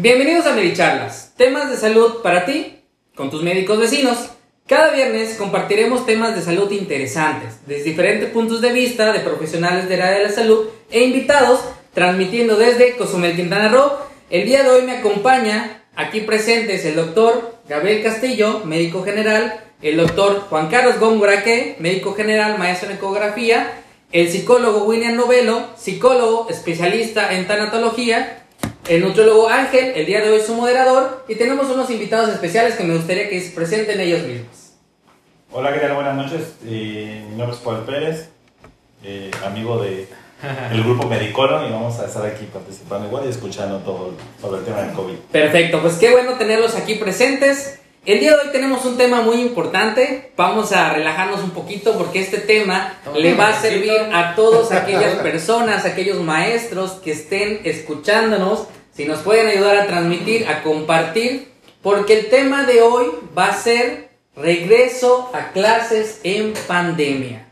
Bienvenidos a Medicharlas, temas de salud para ti, con tus médicos vecinos. Cada viernes compartiremos temas de salud interesantes, desde diferentes puntos de vista de profesionales del área de la salud e invitados, transmitiendo desde Cozumel, Quintana Roo. El día de hoy me acompaña aquí presentes el doctor Gabriel Castillo, médico general, el doctor Juan Carlos Góngora médico general, maestro en ecografía, el psicólogo William Novelo, psicólogo especialista en tanatología, el nutriólogo Ángel, el día de hoy su moderador, y tenemos unos invitados especiales que me gustaría que se presenten ellos mismos. Hola, ¿qué tal? Buenas noches. Eh, mi nombre es Paul Pérez, eh, amigo de el grupo Medicolo y vamos a estar aquí participando igual y escuchando todo sobre el tema del COVID. Perfecto, pues qué bueno tenerlos aquí presentes. El día de hoy tenemos un tema muy importante. Vamos a relajarnos un poquito porque este tema le va a servir a todas aquellas personas, aquellos maestros que estén escuchándonos. Si nos pueden ayudar a transmitir, a compartir, porque el tema de hoy va a ser regreso a clases en pandemia.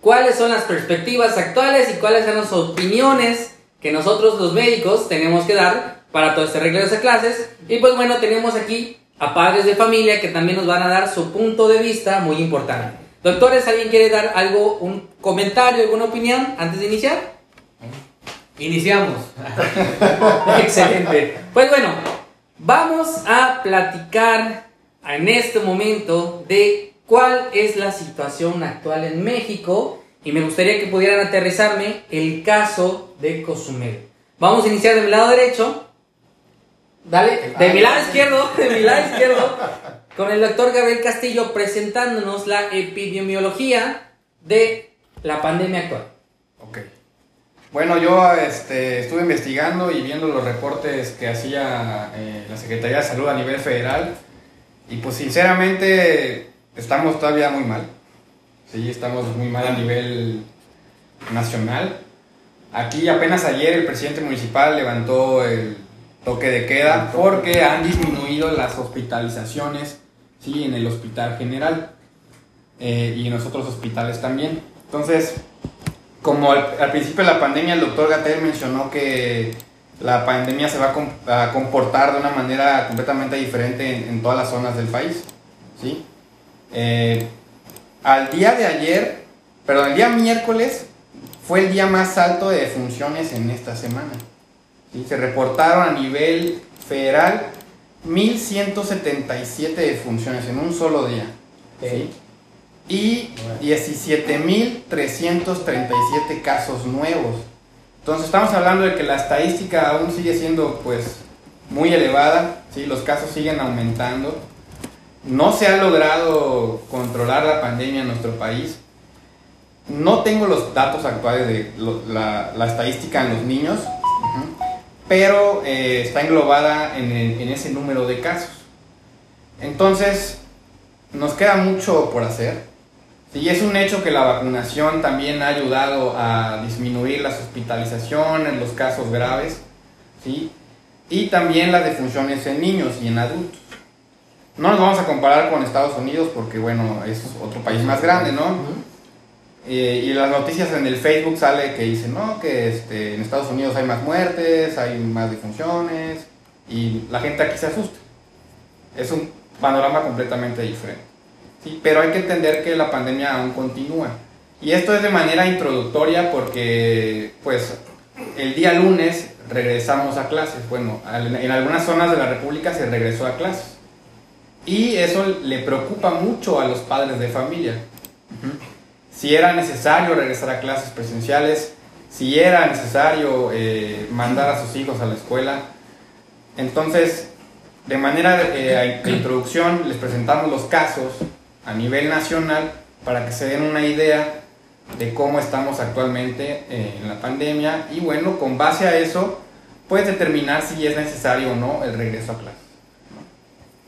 ¿Cuáles son las perspectivas actuales y cuáles son las opiniones que nosotros los médicos tenemos que dar para todo este regreso a clases? Y pues bueno, tenemos aquí a padres de familia que también nos van a dar su punto de vista muy importante. Doctores, ¿alguien quiere dar algo, un comentario, alguna opinión antes de iniciar? Iniciamos. Excelente. Pues bueno, vamos a platicar en este momento de cuál es la situación actual en México y me gustaría que pudieran aterrizarme el caso de Cozumel. Vamos a iniciar del lado derecho Dale, de mi lado izquierdo, de mi lado izquierdo, con el doctor Gabriel Castillo presentándonos la epidemiología de la pandemia actual. Bueno, yo este, estuve investigando y viendo los reportes que hacía eh, la Secretaría de Salud a nivel federal y pues sinceramente estamos todavía muy mal. Sí, estamos muy mal a nivel nacional. Aquí apenas ayer el presidente municipal levantó el toque de queda porque han disminuido las hospitalizaciones ¿sí? en el hospital general eh, y en los otros hospitales también. Entonces, como al, principio de la pandemia el doctor Gatel mencionó que la pandemia se va a, comportar de una manera completamente diferente en, todas las zonas del país. ¿sí? Eh, al día de ayer, perdón, el día miércoles fue el día más alto de funciones en esta semana. Se reportaron a nivel federal 1.177 defunciones en un solo día. Y 17.337 casos nuevos. Entonces estamos hablando de que la estadística aún sigue siendo pues muy elevada, ¿sí? los casos siguen aumentando. No se ha logrado controlar la pandemia en nuestro país. No tengo los datos actuales de la, estadística en los niños, pero eh, está englobada en, ese número de casos. Entonces, nos queda mucho por hacer. Y es un hecho que la vacunación también ha ayudado a disminuir las hospitalizaciones, los casos graves, ¿sí? y también las defunciones en niños y en adultos. No nos vamos a comparar con Estados Unidos porque, bueno, es otro país más grande, ¿no? Eh, y las noticias en el Facebook sale que dicen, no, que este, en Estados Unidos hay más muertes, hay más defunciones, y la gente aquí se asusta. Es un panorama completamente diferente. ¿Sí? Pero hay que entender que la pandemia aún continúa. Y esto es de manera introductoria porque, pues, el día lunes regresamos a clases. Bueno, en algunas zonas de la República se regresó a clases. Y eso le preocupa mucho a los padres de familia si era necesario regresar a clases presenciales, si era necesario eh, mandar a sus hijos a la escuela. Entonces, de manera de, introducción, les presentamos los casos a nivel nacional para que se den una idea de cómo estamos actualmente eh, en la pandemia y bueno, con base a eso, puedes determinar si es necesario o no el regreso a clases.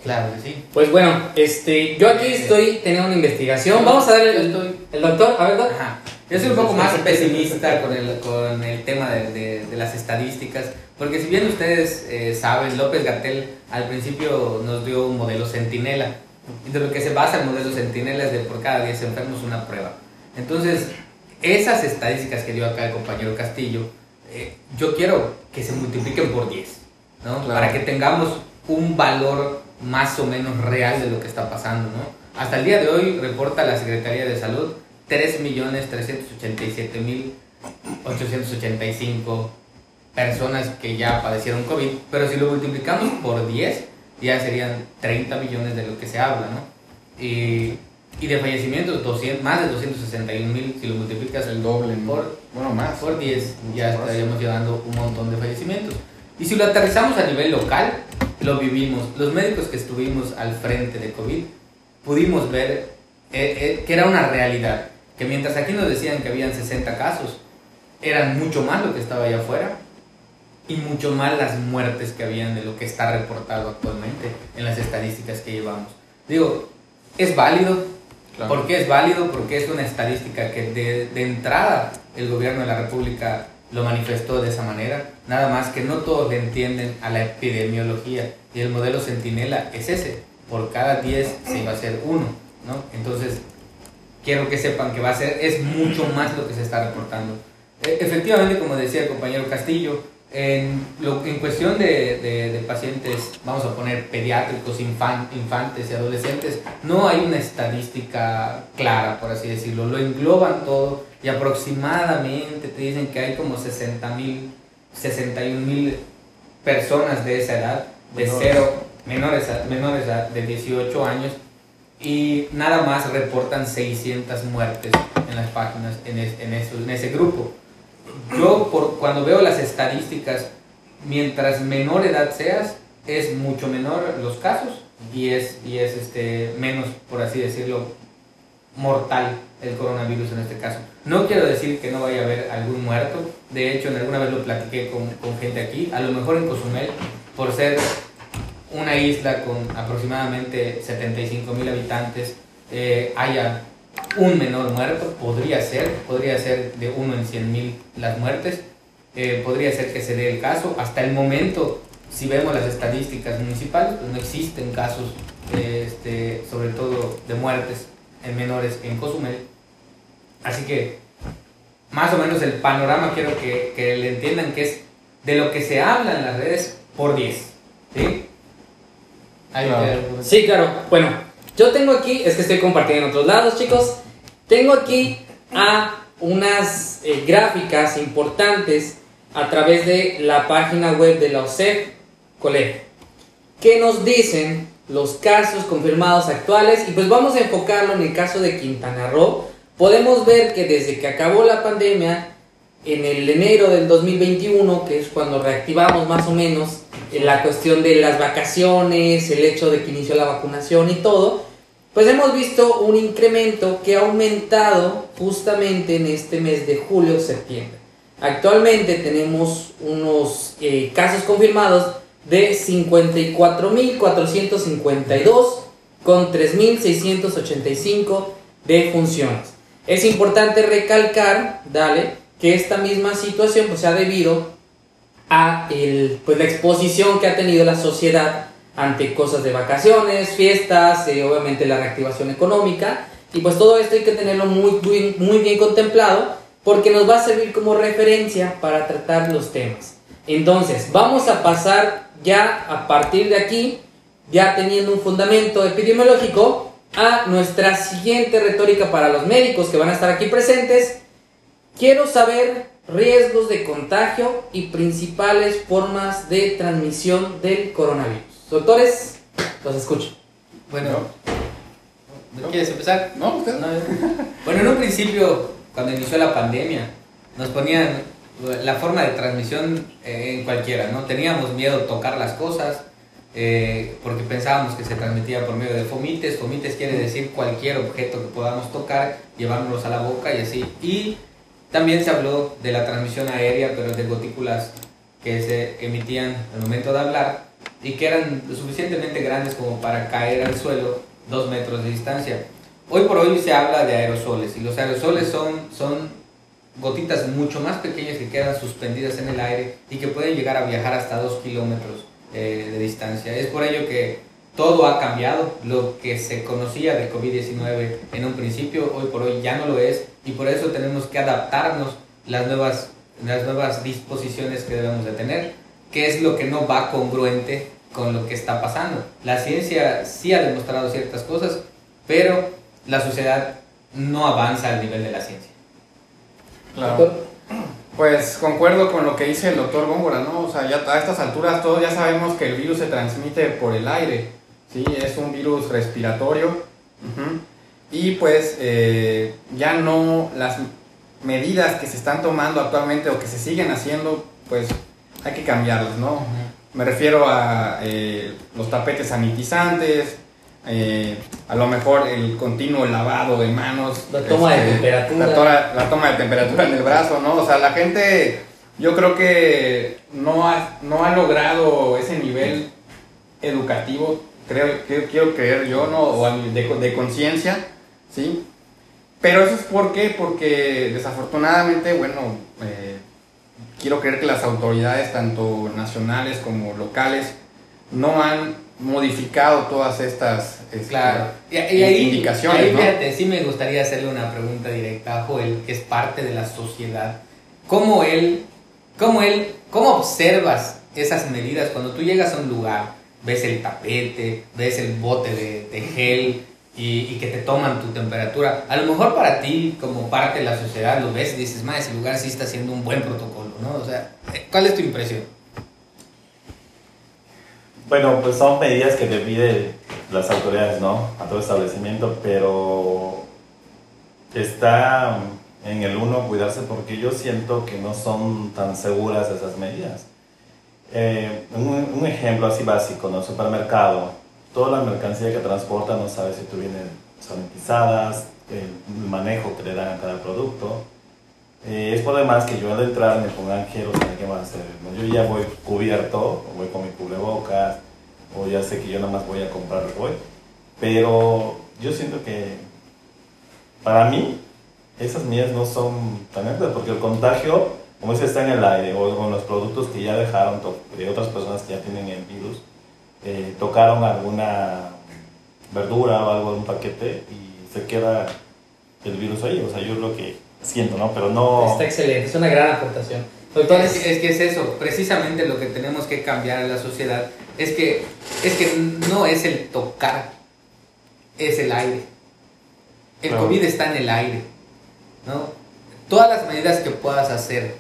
Claro que sí. Pues bueno, este, yo aquí estoy teniendo una investigación. Vamos a ver el, el doctor, a ver, doctor. Yo soy un poco más pesimista con el, con el tema de, de, las estadísticas, porque si bien ustedes eh, saben, López Gatel al principio nos dio un modelo centinela, y de lo que se basa el modelo centinela es de por cada 10 enfermos una prueba. Entonces, esas estadísticas que dio acá el compañero Castillo, eh, yo quiero que se multipliquen por 10 ¿no? Claro. Para que tengamos un valor más o menos real de lo que está pasando, ¿no? Hasta el día de hoy reporta la Secretaría de Salud 3.387.885 personas que ya padecieron COVID, pero si lo multiplicamos por 10, ya serían 30 millones de lo que se habla, ¿no? Y, y de fallecimientos, 200, más de 261 mil, si lo multiplicas El doble, por, Bueno, más. por 10, ya estaríamos llevando un montón de fallecimientos. Y si lo aterrizamos a nivel local, lo vivimos. Los médicos que estuvimos al frente de COVID, pudimos ver eh, eh, que era una realidad. Que mientras aquí nos decían que habían 60 casos, eran mucho más lo que estaba allá afuera y mucho más las muertes que habían de lo que está reportado actualmente en las estadísticas que llevamos. Digo, es válido, Claro. ¿Por qué es válido? Porque es una estadística que de, de entrada el gobierno de la República lo manifestó de esa manera. Nada más que no todos le entienden a la epidemiología y el modelo Centinela es ese. Por cada 10 se iba a hacer uno, ¿no? Entonces, quiero que sepan que va a ser, es mucho más lo que se está reportando. E- efectivamente, como decía el compañero Castillo, en, lo, en cuestión de, de- de pacientes, vamos a poner pediátricos, infan- infantes y adolescentes, no hay una estadística clara, por así decirlo. Lo engloban todo y aproximadamente te dicen que hay como 60 mil, 61 mil personas de esa edad, de Menores. cero, menores, a- menores a- de 18 años, y nada más reportan 600 muertes en las páginas en, es- en, eso- en ese grupo. Yo por, cuando veo las estadísticas, mientras menor edad seas, es mucho menor los casos y es, y es este, menos, por así decirlo, mortal el coronavirus en este caso. No quiero decir que no vaya a haber algún muerto, de hecho en alguna vez lo platiqué con, con gente aquí, a lo mejor en Cozumel, por ser una isla con aproximadamente 75 mil habitantes, eh, haya un menor muerto, podría ser, podría ser de uno en 100 mil las muertes, eh, podría ser que se dé el caso. Hasta el momento, si vemos las estadísticas municipales, pues no existen casos, eh, este, sobre todo de muertes en menores en Cozumel. Así que, más o menos el panorama quiero que, que le entiendan que es de lo que se habla en las redes por 10. ¿Sí? Ahí Claro. Sí, claro. Bueno, yo tengo aquí, es que estoy compartiendo en otros lados, chicos. Tengo aquí unas eh, gráficas importantes a través de la página web de la OSEF Colegio, que nos dicen los casos confirmados actuales y pues vamos a enfocarlo en el caso de Quintana Roo. Podemos ver que desde que acabó la pandemia, en el enero del 2021, que es cuando reactivamos más o menos eh, la cuestión de las vacaciones, el hecho de que inició la vacunación y todo, pues hemos visto un incremento que ha aumentado justamente en este mes de julio-septiembre. Actualmente tenemos unos eh, casos confirmados de 54.452 con 3.685 de funciones. Es importante recalcar, dale, que esta misma situación pues, se ha debido a el, pues, la exposición que ha tenido la sociedad ante cosas de vacaciones, fiestas, eh, obviamente la reactivación económica. Y pues todo esto hay que tenerlo muy, muy, muy bien contemplado porque nos va a servir como referencia para tratar los temas. Entonces, vamos a pasar ya a partir de aquí, ya teniendo un fundamento epidemiológico, a nuestra siguiente retórica para los médicos que van a estar aquí presentes. Quiero saber riesgos de contagio y principales formas de transmisión del coronavirus. Doctores, los escucho. Bueno, No. ¿no ¿quieres empezar? No, usted. No, Bueno, en un principio, cuando inició la pandemia, nos ponían la forma de transmisión eh, en cualquiera, ¿no? Teníamos miedo a tocar las cosas eh, porque pensábamos que se transmitía por medio de fomites. Fomites quiere decir cualquier objeto que podamos tocar, llevárnoslos a la boca y así. Y también se habló de la transmisión aérea, pero de gotículas que se emitían al momento de hablar y que eran lo suficientemente grandes como para caer al suelo dos metros de distancia. Hoy por hoy se habla de aerosoles y los aerosoles son, son gotitas mucho más pequeñas que quedan suspendidas en el aire y que pueden llegar a viajar hasta dos kilómetros eh, de distancia. Es por ello que todo ha cambiado. Lo que se conocía de COVID-19 en un principio, hoy por hoy ya no lo es y por eso tenemos que adaptarnos las nuevas, las nuevas disposiciones que debemos de tener. Qué es lo que no va congruente con lo que está pasando. La ciencia sí ha demostrado ciertas cosas, pero la sociedad no avanza al nivel de la ciencia. Claro. Pues concuerdo con lo que dice el doctor Góngora, ¿no? O sea, ya a estas alturas todos ya sabemos que el virus se transmite por el aire, ¿sí? Es un virus respiratorio. Y pues eh, ya no las medidas que se están tomando actualmente o que se siguen haciendo, pues hay que cambiarlas, ¿no? Me refiero a eh, los tapetes sanitizantes, eh, a lo mejor el continuo lavado de manos. La toma de este, temperatura. La, tora- la toma de temperatura en el brazo, ¿no? O sea, la gente, yo creo que no ha, no ha logrado ese nivel educativo, creo, que- quiero creer yo, ¿no? O de, de conciencia, ¿sí? Pero eso es por qué, porque desafortunadamente, bueno, eh, quiero creer que las autoridades, tanto nacionales como locales, no han modificado todas estas este, Claro. Y, y ahí, indicaciones, ahí, ¿no? fíjate, sí me gustaría hacerle una pregunta directa a Joel, que es parte de la sociedad. ¿Cómo él, cómo él, cómo observas esas medidas cuando tú llegas a un lugar, ves el tapete, ves el bote de, de gel y, y que te toman tu temperatura? A lo mejor para ti, como parte de la sociedad, lo ves y dices, ma, ese lugar sí está haciendo un buen protocolo, ¿no? O sea, ¿cuál es tu impresión? Bueno, pues son medidas que te piden las autoridades, ¿no? A todo establecimiento, pero está en el uno cuidarse porque yo siento que no son tan seguras esas medidas. Eh, un, ejemplo así básico, ¿no? Supermercado. Toda la mercancía que transporta no sabe si tú vienes sanitizadas, el manejo que le dan a cada producto. Eh, es por demás que yo al entrar me pongan gel, o sea, ¿qué van a hacer? Yo ya voy cubierto, voy con mi cubrebocas, o ya sé que yo nada más voy a comprar hoy. Pero yo siento que para mí esas medidas no son tan altas, porque el contagio, como dice, está en el aire, o con los productos que ya dejaron, de otras personas que ya tienen el virus, eh, tocaron alguna verdura o algo en un paquete y se queda el virus ahí. O sea, yo lo que siento, ¿no? Pero no... Está excelente, es una gran aportación. Doctor, Es, es que es eso, precisamente lo que tenemos que cambiar en la sociedad es que, es que no es el tocar, es el aire. El Claro. COVID está en el aire, ¿no? Todas las medidas que puedas hacer,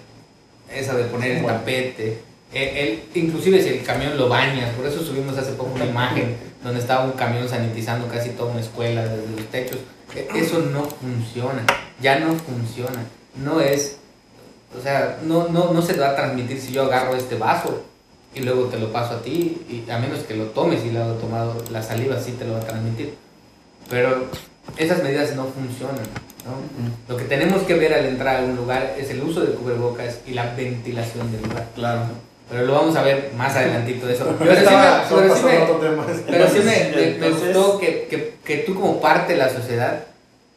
esa de poner el Bueno. tapete, el, el- inclusive si el camión lo bañas, por eso subimos hace poco una imagen donde estaba un camión sanitizando casi toda una escuela desde los techos, eso no funciona, ya no funciona, no es o sea, no, no, no se va a transmitir si yo agarro este vaso y luego te lo paso a ti, y a menos que lo tomes y lo tomado, la saliva sí te lo va a transmitir. Pero esas medidas no funcionan. ¿no? Lo que tenemos que ver al entrar a un lugar es el uso de cubrebocas y la ventilación del lugar. Claro. Pero lo vamos a ver más adelantito de eso. Pero sí estaba- me- pero sí me- otro tema. pero sí me, Entonces, me- me entonces, gustó que, que- que tú como parte de la sociedad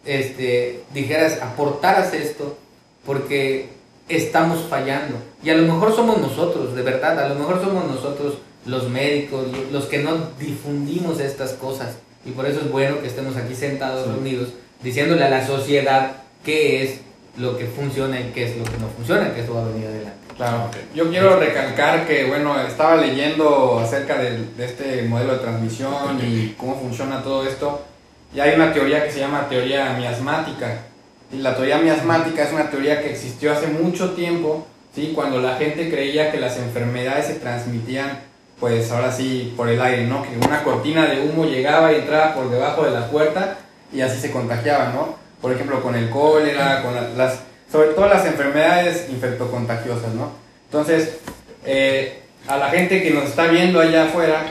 este, dijeras, aportaras esto, porque estamos fallando. Y a lo mejor somos nosotros, de verdad, a lo mejor somos nosotros los médicos, los que no difundimos estas cosas. Y por eso es bueno que estemos aquí sentados, Sí. reunidos, diciéndole a la sociedad qué es lo que funciona y qué es lo que no funciona, que eso va a venir adelante. Claro, yo quiero recalcar que, bueno, estaba leyendo acerca de, este modelo de transmisión y cómo funciona todo esto, y hay una teoría que se llama teoría miasmática. Y la teoría miasmática es una teoría que existió hace mucho tiempo, ¿sí? cuando la gente creía que las enfermedades se transmitían, pues ahora sí, por el aire, ¿no? que una cortina de humo llegaba y entraba por debajo de la puerta y así se contagiaba, ¿no? Por ejemplo, con el cólera, con la- las sobre todo las enfermedades infectocontagiosas, ¿no? Entonces, eh, a la gente que nos está viendo allá afuera,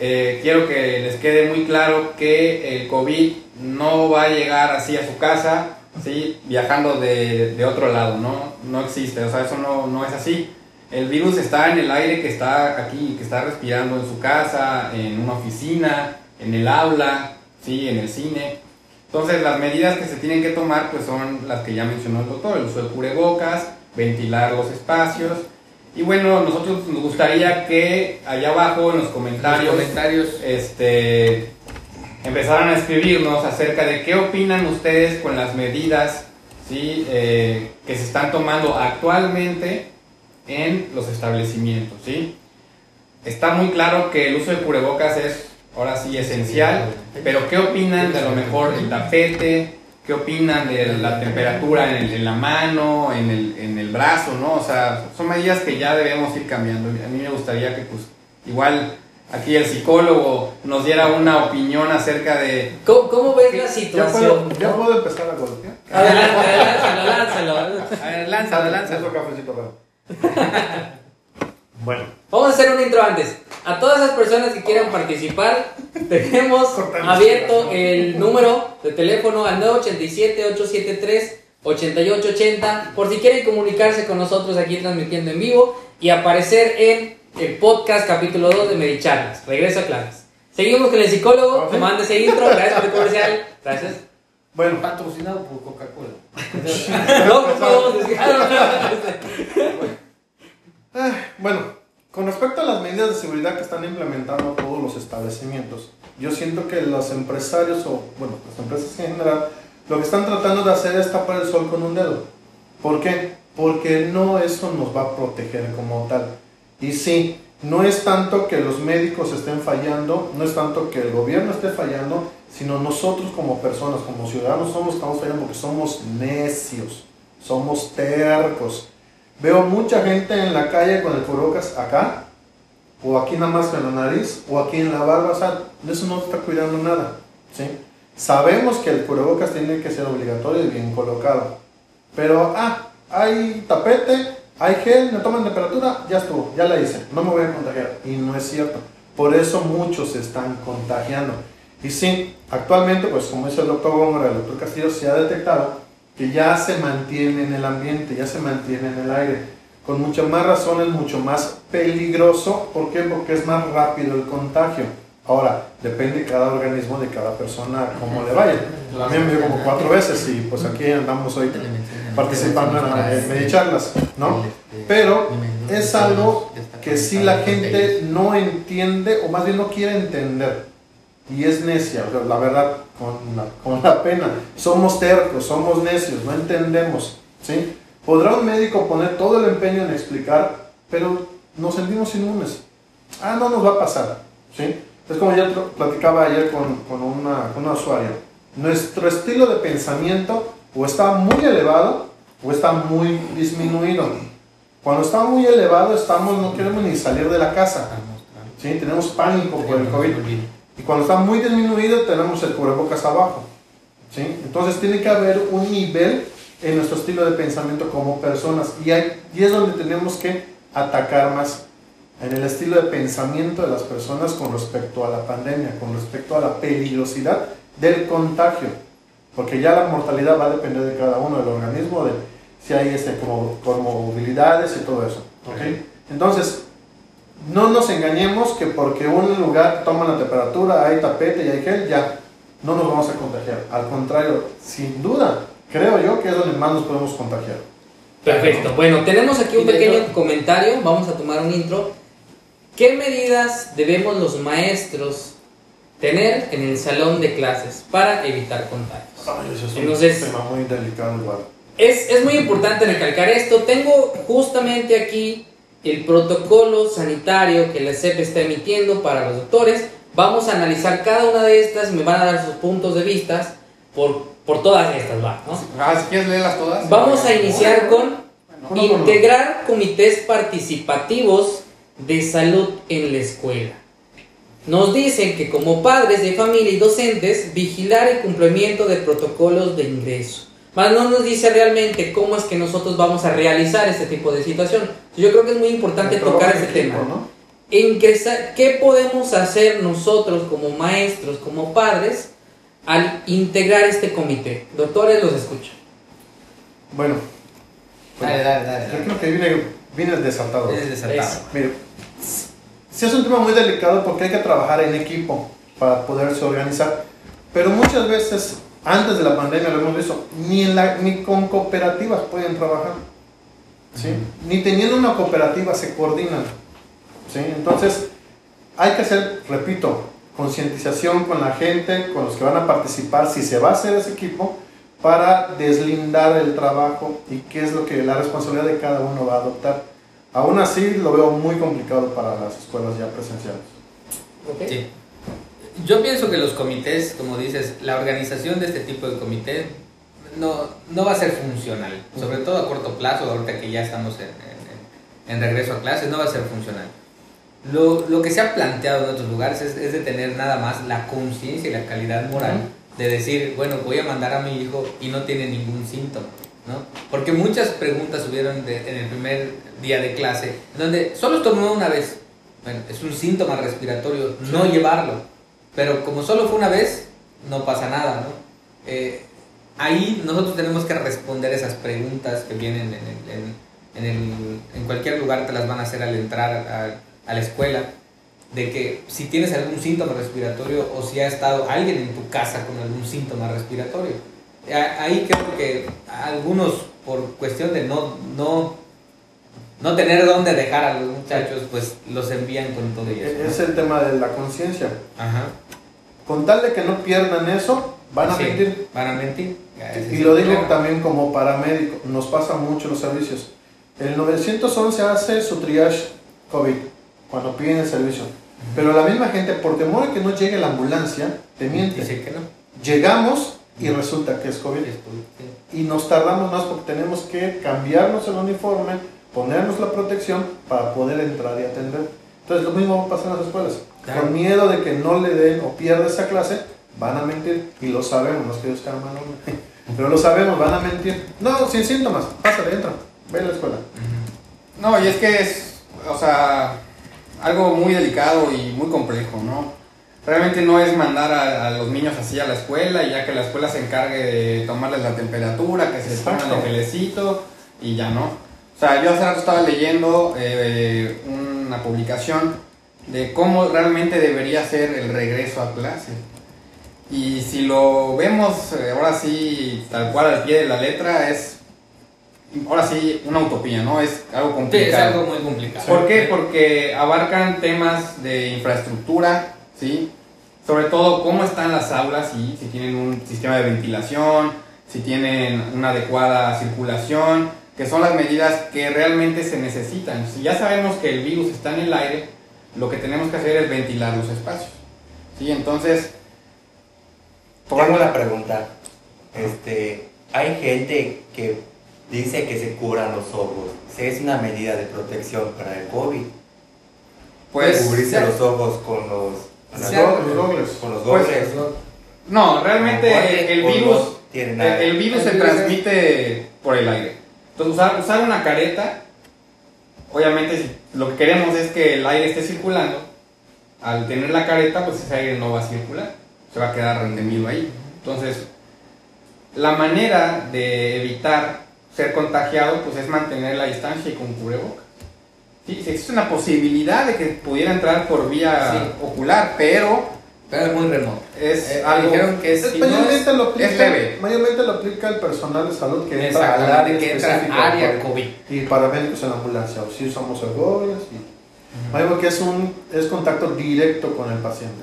eh, quiero que les quede muy claro que el COVID no va a llegar así a su casa, ¿sí? Viajando de, de otro lado, ¿no? No existe, o sea, eso no, no es así. El virus está en el aire que está aquí, que está respirando en su casa, en una oficina, en el aula, ¿sí? En el cine. Entonces las medidas que se tienen que tomar pues son las que ya mencionó el doctor, el uso de cubrebocas, ventilar los espacios y bueno, nosotros nos gustaría que allá abajo en los comentarios, Los comentarios este, empezaran a escribirnos acerca de qué opinan ustedes con las medidas ¿sí? Eh, que se están tomando actualmente en los establecimientos, ¿sí? Está muy claro que el uso de cubrebocas es ahora sí esencial, pero ¿qué opinan de a lo mejor el tapete? ¿Qué opinan de la temperatura en, el- en la mano, en el, en el brazo, no? O sea, son medidas que ya debemos ir cambiando. A mí me gustaría que, pues, igual aquí el psicólogo nos diera una opinión acerca de... ¿Cómo, cómo ves la ¿Ya situación? puedo, ya puedo empezar a golpear? Adelante, lánzalo, lánzalo. A ver, lánzalo, lánzalo. Cafecito, pero- Bueno, Vamos a hacer un intro antes. A todas las personas que quieran participar, tenemos abierto el número de teléfono al 987-873-8880 por si quieren comunicarse con nosotros aquí transmitiendo en vivo y aparecer en el podcast capítulo 2 de Medicharlas. Regreso a clases. Seguimos con el psicólogo, Ok. que manda ese intro, gracias por el comercial, gracias. bueno, Patrocinado por Coca-Cola. No, no podemos Ah, bueno, con respecto a las medidas de seguridad que están implementando todos los establecimientos, yo siento que los empresarios o, bueno, las empresas en general, lo que están tratando de hacer es tapar el sol con un dedo. ¿Por qué? Porque no eso nos va a proteger como tal. Y sí, no es tanto que los médicos estén fallando, no es tanto que el gobierno esté fallando, sino nosotros como personas, como ciudadanos, somos estamos fallando porque somos necios, somos tercos. Veo mucha gente en la calle con el cubrebocas acá, o aquí nada más con la nariz, o aquí en la barba, o sea, eso no está cuidando nada, ¿sí? Sabemos que el cubrebocas tiene que ser obligatorio y bien colocado, pero, ah, hay tapete, hay gel, me toman temperatura, ya estuvo, ya la hice, no me voy a contagiar, y no es cierto, por eso muchos se están contagiando. Y sí, actualmente, pues como dice el doctor Góngora, el doctor Castillo, se ha detectado que ya se mantiene en el ambiente, ya se mantiene en el aire. Con mucha más razón es mucho más peligroso. ¿Por qué? Porque es más rápido el contagio. Ahora, depende de cada organismo, de cada persona, cómo le vaya. A mí me dio como cuatro veces y pues aquí andamos hoy participando en, Medicharlas, ¿no? Pero es algo que si la gente no entiende o más bien no quiere entender y es necia, o sea, la verdad, con la, con la pena, somos tercos, somos necios, no entendemos, ¿sí? Podrá un médico poner todo el empeño en explicar, pero nos sentimos inmunes. Ah, no nos va a pasar, ¿sí? Es como ya platicaba ayer con, con una, con una usuaria. Nuestro estilo de pensamiento o está muy elevado o está muy disminuido. Cuando está muy elevado, estamos, no queremos ni salir de la casa, ¿sí? Tenemos pánico por el COVID. Y cuando está muy disminuido, tenemos el cubrebocas abajo. ¿sí? Entonces tiene que haber un nivel en nuestro estilo de pensamiento como personas. Y, hay- y es donde tenemos que atacar más en el estilo de pensamiento de las personas con respecto a la pandemia, con respecto a la peligrosidad del contagio. Porque ya la mortalidad va a depender de cada uno del organismo, de si hay este, como, comorbilidades y todo eso. ¿ok? Entonces, no nos engañemos que porque un lugar toma la temperatura, hay tapete y hay gel, ya no nos vamos a contagiar. Al contrario, sin duda, creo yo que es donde más nos podemos contagiar. Perfecto. Bueno, tenemos aquí un pequeño comentario. Vamos a tomar un intro. ¿Qué medidas debemos los maestros tener en el salón de clases para evitar contagios? Ay, ese es un Entonces- tema muy delicado, igual. Es, es muy importante recalcar esto. Tengo justamente aquí el protocolo sanitario que la CEP está emitiendo para los doctores. Vamos a analizar cada una de estas y me van a dar sus puntos de vista por, por todas estas, va, ¿no? Ah, si quieres leerlas todas. Vamos a iniciar con integrar comités participativos de salud en la escuela. Nos dicen que como padres de familia y docentes, vigilar el cumplimiento de protocolos de ingreso. Más no nos dice realmente cómo es que nosotros vamos a realizar este tipo de situación. Yo creo que es muy importante El tocar en este tema. ¿no? Ingresar- ¿Qué podemos hacer nosotros como maestros, como padres, al integrar este comité? Doctores, los escucho. Bueno, Dale, dale, dale. yo dale. creo que viene, viene desatado. Eres desatado. Es- Mire, sí es un tema muy delicado porque hay que trabajar en equipo para poderse organizar. Pero muchas veces, antes de la pandemia lo hemos visto, ni, en la- ni con cooperativas pueden trabajar. ¿sí? Ni teniendo una cooperativa se coordinan. ¿sí? Entonces, hay que hacer, repito, concientización con la gente, con los que van a participar, si se va a hacer ese equipo, para deslindar el trabajo y qué es lo que la responsabilidad de cada uno va a adoptar. Aún así lo veo muy complicado para las escuelas ya presenciales. Ok. Sí. Yo pienso que los comités, como dices, la organización de este tipo de comité no, no va a ser funcional, sobre todo a corto plazo, ahorita que ya estamos en, en- en regreso a clases, no va a ser funcional. Lo, lo que se ha planteado en otros lugares es, es de tener nada más la conciencia y la calidad moral de decir, bueno, voy a mandar a mi hijo y no tiene ningún síntoma, ¿no? Porque muchas preguntas hubieron de- en el primer día de clase, donde solo estornudó una vez. Bueno, es un síntoma respiratorio, no llevarlo. Pero como solo fue una vez, no pasa nada, ¿no? Eh, ahí nosotros tenemos que responder esas preguntas que vienen en, el- en- en el- en cualquier lugar, te las van a hacer al entrar a, a la escuela, de que si tienes algún síntoma respiratorio o si ha estado alguien en tu casa con algún síntoma respiratorio. Ahí creo que algunos, por cuestión de no, no, no tener dónde dejar a los muchachos, pues los envían con todo y eso. Es el tema de la conciencia. Ajá. Con tal de que no pierdan eso, van a Sí, mentir. Van a mentir. Y lo digo problema. también como paramédico, nos pasa mucho los servicios. El 911 hace su triage COVID cuando piden el servicio. Pero la misma gente, por temor a que no llegue la ambulancia, te miente. Dice que no. Llegamos y resulta que es COVID. Es COVID, sí. Y nos tardamos más porque tenemos que cambiarnos el uniforme, ponernos la protección para poder entrar y atender. Entonces lo mismo pasa en las escuelas. Claro. Con miedo de que no le den o pierda esa clase, van a mentir. Y lo sabemos, no es que Dios sea malo, pero lo sabemos, van a mentir. No, sin síntomas, pásale, entra, ve a la escuela. No, y es que es, o sea, algo muy delicado y muy complejo, ¿no? Realmente no es mandar a, a los niños así a la escuela y ya que la escuela se encargue de tomarles la temperatura, que se Exacto. pongan el gelecito y ya no. O sea, yo hace rato estaba leyendo eh, una publicación de cómo realmente debería ser el regreso a clase. Y si lo vemos eh, ahora sí, tal cual al pie de la letra, es ahora sí una utopía, ¿no? Es algo Sí, complicado. es algo muy complicado. ¿Por qué? Porque abarcan temas de infraestructura, ¿sí? Sobre todo cómo están las aulas, ¿sí? si tienen un sistema de ventilación, si tienen una adecuada circulación, que son las medidas que realmente se necesitan. Si ya sabemos que el virus está en el aire, lo que tenemos que hacer es ventilar los espacios. ¿sí? Entonces, Tengo una pregunta. Este, hay gente que dice que se cubran los ojos. Si es una medida de protección para el COVID. pues... cubrirse los ojos con los, con con los Pues. No, realmente el virus, el, virus se transmite por el aire. Entonces usar, usar una careta, obviamente si lo que queremos es que el aire esté circulando, al tener la careta pues ese aire no va a circular, se va a quedar retenido ahí. Entonces, la manera de evitar ser contagiado pues es mantener la distancia y con cubrebocas. Sí, existe una posibilidad de que pudiera entrar por vía Sí. ocular, pero Pero es muy remoto. es Eh, algo... dijeron que Es- si no es, lo aplica, es leve. mayormente lo aplica el personal de salud que entra al área que entra área COVID. y paramédicos en ambulancia, o si usamos el gogles y algo que es un es contacto directo con el paciente.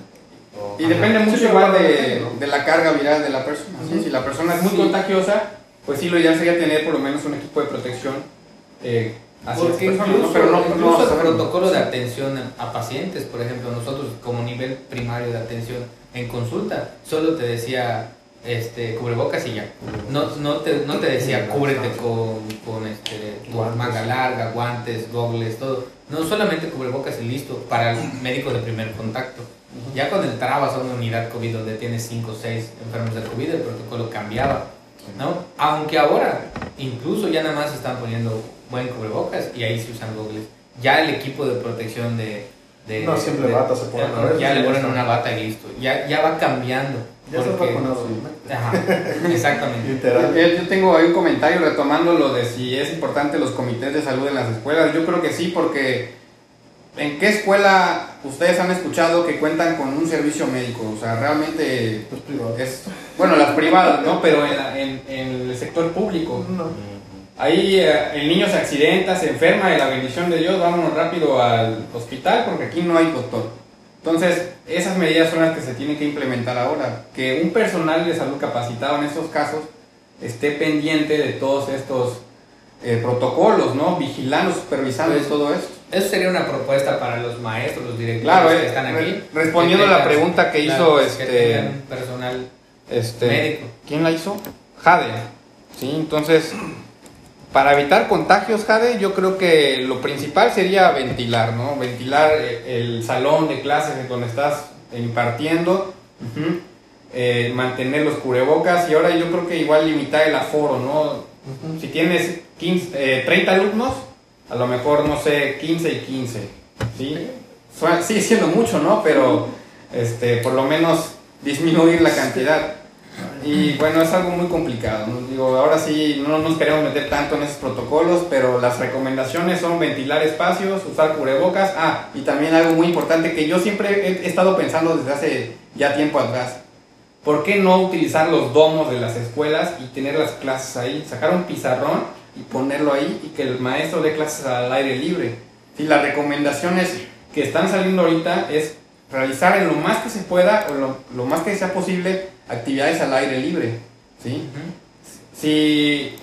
O- Y depende Sí, mucho pero igual de, de la carga viral de la persona. ¿sí? Ujú. Si la persona es muy Sí. contagiosa, pues sí, lo ideal sería tener por lo menos un equipo de protección eh, Porque incluso, el protocolo de atención a pacientes, por ejemplo, nosotros como nivel primario de atención en consulta, solo te decía este cubrebocas y ya. No, no, te, no te decía cúbrete con, con, este, con manga larga, guantes, gogles, todo. No solamente cubrebocas y listo para el médico de primer contacto. Ya cuando entrabas a una unidad COVID donde tienes 5 o 6 enfermos de COVID, el protocolo cambiaba. ¿no? Aunque ahora incluso ya nada más están poniendo buen cubrebocas y ahí se usan gogles. Ya el equipo de protección de... de No, siempre de- bata se a veces, ya le ponen una bata y listo. Ya, ya va cambiando. Ya porque- vacunado. Ajá, exactamente. Literal. Yo tengo ahí un comentario retomando lo de si es importante los comités de salud en las escuelas. Yo creo que sí, porque ¿en qué escuela ustedes han escuchado que cuentan con un servicio médico? O sea, realmente Los privados. es, bueno, las privadas, ¿no? Pero en, la- en- en el sector público. No. Ahí eh, el niño se accidenta, se enferma, de la bendición de Dios, vámonos rápido al hospital porque aquí no hay doctor. Entonces, esas medidas son las que se tienen que implementar ahora. Que un personal de salud capacitado en estos casos esté pendiente de todos estos eh, protocolos, ¿no? Vigilando, supervisando Pues, todo esto. Eso sería una propuesta para los maestros, los directores Claro, que eh, están aquí. re- respondiendo a la pregunta que hizo, claro, este- Que personal Este, médico. ¿Quién la hizo? Jade. Sí, entonces, para evitar contagios, Jade, yo creo que lo principal sería ventilar, ¿no? Ventilar eh, el salón de clases en donde estás impartiendo, eh, mantener los cubrebocas y ahora yo creo que igual limitar el aforo, ¿no? Si tienes 15, eh, 30 alumnos, a lo mejor, no sé, 15 y 15, ¿sí? Suena- Sigue siendo mucho, ¿no? Pero, este, por lo menos disminuir la cantidad. Y bueno, es algo muy complicado. ¿no? Digo, ahora sí, no nos queremos meter tanto en esos protocolos, pero las recomendaciones son ventilar espacios, usar cubrebocas. Ah, y también algo muy importante que yo siempre he, estado pensando desde hace ya tiempo atrás. ¿Por qué no utilizar los domos de las escuelas y tener las clases ahí? Sacar un pizarrón y ponerlo ahí y que el maestro dé clases al aire libre. Y las recomendaciones que están saliendo ahorita es realizar en lo más que se pueda o lo, lo más que sea posible actividades al aire libre. ¿sí? Si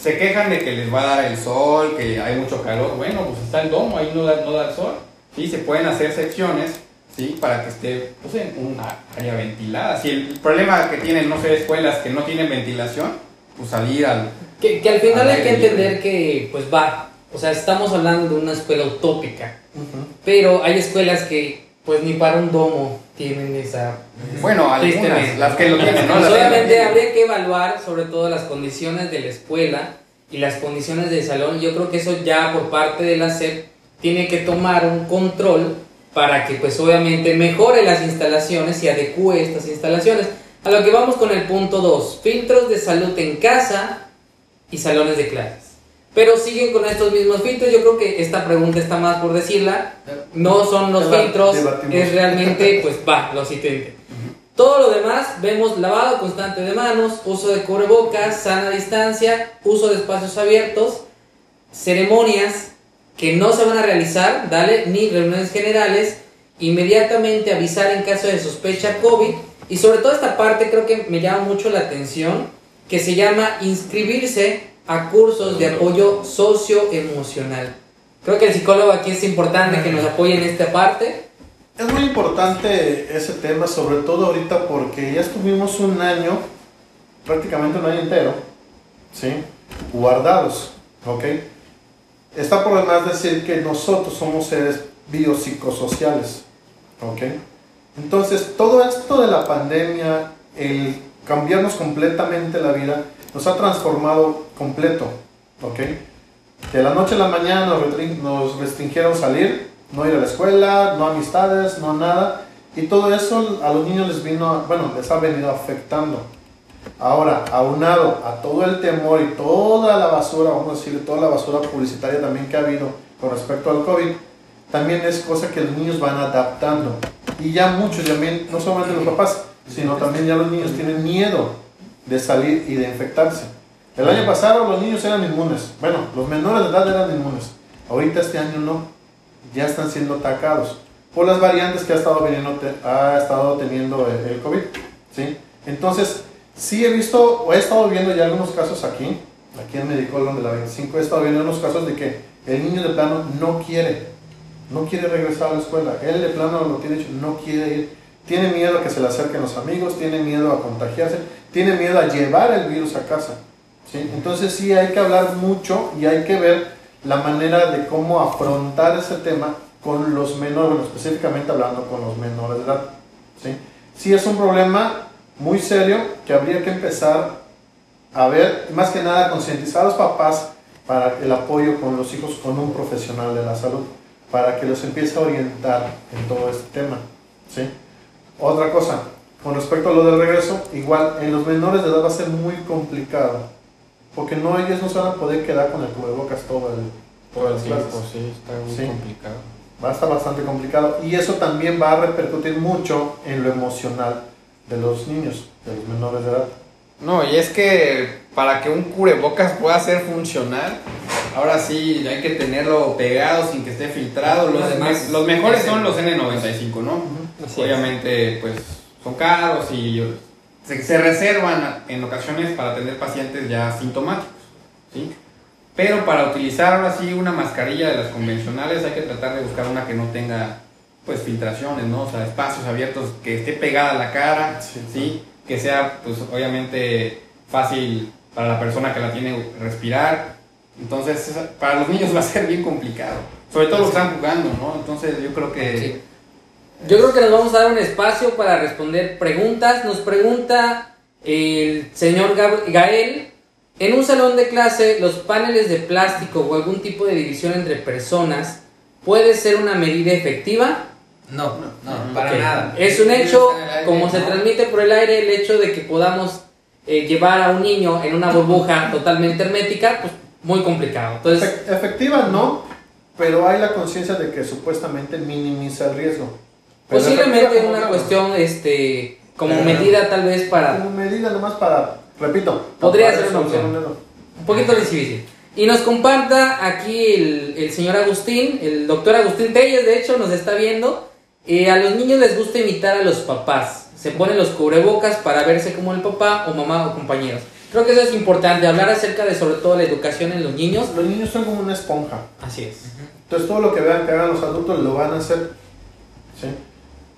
se quejan de que les va a dar el sol, que hay mucho calor, bueno, pues está el domo, ahí no da, no da el sol. ¿sí? Se pueden hacer secciones ¿sí? para que esté pues, en una área ventilada. Si el problema que tienen, no sé, escuelas que no tienen ventilación, pues salir al... Que, que al final Al hay que libre. entender que, pues va, o sea, estamos hablando de una escuela utópica, pero hay escuelas que, pues ni para un domo tienen esa... Bueno, algunas, las que lo tienen, ¿no? Las que lo obviamente tienen. habría que evaluar sobre todo las condiciones de la escuela y las condiciones del salón. Yo creo que eso ya por parte de la SEP tiene que tomar un control para que pues obviamente mejore las instalaciones y adecue estas instalaciones. A lo que vamos con el punto 2, filtros de salud en casa y salones de clases. Pero siguen con estos mismos filtros, yo creo que esta pregunta está más por decirla, no son los filtros, debatimos. es realmente pues va, lo siguiente. Todo lo demás vemos lavado constante de manos, uso de cubrebocas, sana distancia, uso de espacios abiertos, ceremonias que no se van a realizar, dale, ni reuniones generales, inmediatamente avisar en caso de sospecha COVID. Y sobre todo esta parte creo que me llama mucho la atención que se llama inscribirse a cursos de apoyo socioemocional. Creo que el psicólogo aquí es importante que nos apoye en esta parte. Es muy importante ese tema, sobre todo ahorita porque ya estuvimos un año, prácticamente un año entero, ¿sí? Guardados, ¿ok? Está por demás decir que nosotros somos seres biopsicosociales, ¿ok? Entonces, todo esto de la pandemia, el cambiarnos completamente la vida, nos ha transformado completo, ¿ok? De la noche a la mañana nos, restring- nos restringieron salir, no ir a la escuela, no amistades, no nada. Y todo eso a los niños les vino, bueno, les ha venido afectando. Ahora, aunado a todo el temor y toda la basura, vamos a decir, toda la basura publicitaria también que ha habido con respecto al COVID, también es cosa que los niños van adaptando. Y ya muchos, también, no solamente los papás, sino también ya los niños tienen miedo de salir y de infectarse. El año pasado los niños eran inmunes. Bueno, los menores de edad eran inmunes. Ahorita este año no. Ya están siendo atacados por las variantes que ha estado, ha estado teniendo el, COVID. ¿sí? Entonces, sí he visto o he estado viendo ya algunos casos aquí, aquí en Medicolon de la 25, he estado viendo unos casos de que el niño de plano no quiere, no quiere regresar a la escuela. Él de plano lo tiene hecho, no quiere ir. Tiene miedo a que se le acerquen los amigos, tiene miedo a contagiarse, tiene miedo a llevar el virus a casa. ¿sí? Entonces sí hay que hablar mucho y hay que ver la manera de cómo afrontar ese tema con los menores, bueno, específicamente hablando con los menores de edad. ¿sí? sí es un problema muy serio que habría que empezar a ver, más que nada concientizar a los papás para el apoyo con los hijos con un profesional de la salud, para que los empiece a orientar en todo este tema. ¿sí? Otra cosa, con respecto a lo del regreso, igual en los menores de edad va a ser muy complicado, porque no ellos no se van a poder quedar con el cubrebocas todo el, Todo el las tiempo, clases. sí, está muy Sí. complicado. Va a estar bastante complicado y eso también va a repercutir mucho en lo emocional de los niños, de los menores de edad. No, y es que para que un cubrebocas pueda ser funcional, ahora sí hay que tenerlo pegado sin que esté filtrado. Los, Además, me- los mejores son los N95, ¿no? Así es. Obviamente, pues son caros y se, se reservan en ocasiones para tener pacientes ya sintomáticos, ¿sí? Pero para utilizar ahora sí una mascarilla de las convencionales hay que tratar de buscar una que no tenga pues filtraciones, ¿no? O sea, espacios abiertos, que esté pegada a la cara, Sí. ¿sí? Que sea pues obviamente fácil para la persona que la tiene respirar. Entonces, para los niños va a ser bien complicado. Sobre todo los que están jugando, ¿no? Entonces, yo creo que... Sí. Yo creo que nos vamos a dar un espacio para responder preguntas. Nos pregunta el señor Gael. En un salón de clase, los paneles de plástico o algún tipo de división entre personas puede ser una medida efectiva. No, no, para nada. Es un hecho, como se transmite por el aire, el hecho de que podamos eh, llevar a un niño en una burbuja totalmente hermética, pues muy complicado. Entonces, Efec- Efectiva no, pero hay la conciencia de que supuestamente minimiza el riesgo. Posiblemente efectiva, una cuestión, este, como Pero- medida tal vez para Como medida nomás para, repito, Podría ser una opción. Un poquito difícil. Y nos comparta aquí el, el señor Agustín, el doctor Agustín Telles, de hecho, nos está viendo. Eh, a los niños les gusta imitar a los papás. Se ponen los cubrebocas para verse como el papá o mamá o compañeros. Creo que eso es importante, hablar acerca de sobre todo la educación en los niños. Los niños son como una esponja. Así es. Entonces todo lo que vean que hagan los adultos lo van a hacer. ¿sí?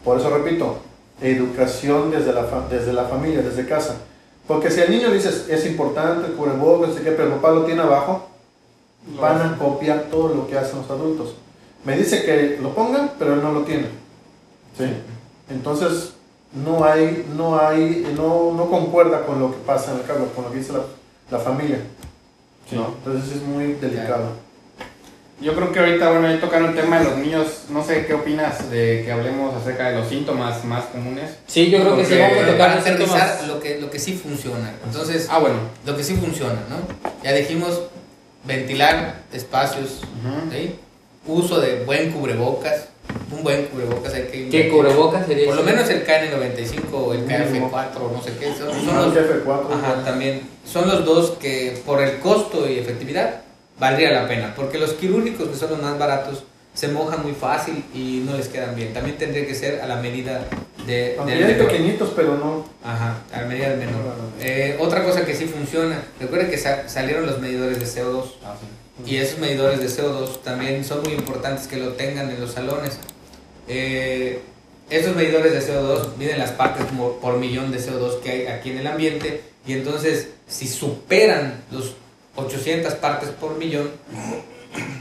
Por eso repito, educación desde la, desde la familia, desde casa. Porque si al niño dices, es importante el cubrebocas, no sé qué, pero el papá lo tiene abajo, van a copiar todo lo que hacen los adultos. Me dice que lo pongan, pero él no lo tiene. ¿sí? Entonces no hay, no hay, no, no concuerda con lo que pasa en el carro, con lo que dice la, la familia. ¿no? Entonces es muy delicado. Yo creo que ahorita, bueno, ahí tocaron el tema de los niños. No sé qué opinas de que hablemos acerca de los síntomas más comunes. Sí, yo creo que sí Porque vamos a tocar aterrizar síntomas. lo que, lo que sí funciona. Entonces, Ah, bueno. lo que sí funciona, ¿no? Ya dijimos ventilar espacios, Ujú. ¿sí? Uso de buen cubrebocas. Un buen cubrebocas hay que... ¿Qué cubrebocas sería? Por lo menos el KN95 o el Mínimo. KF4 o no sé qué. Son, son Ah, los, el F4, Ajá, también. Son los dos que por el costo y efectividad valdría la pena. Porque los quirúrgicos, que son los más baratos, se mojan muy fácil y no les quedan bien. También tendría que ser a la medida de, Aunque del pequeñitos, pero no. Ajá, a la medida del menor. Eh, otra cosa que sí funciona, recuerden que sa- salieron los medidores de CO2 y esos medidores de CO2 también son muy importantes que lo tengan en los salones. Eh, estos medidores de CO2 miden las partes por millón de CO2 que hay aquí en el ambiente y entonces si superan los 800 partes por millón,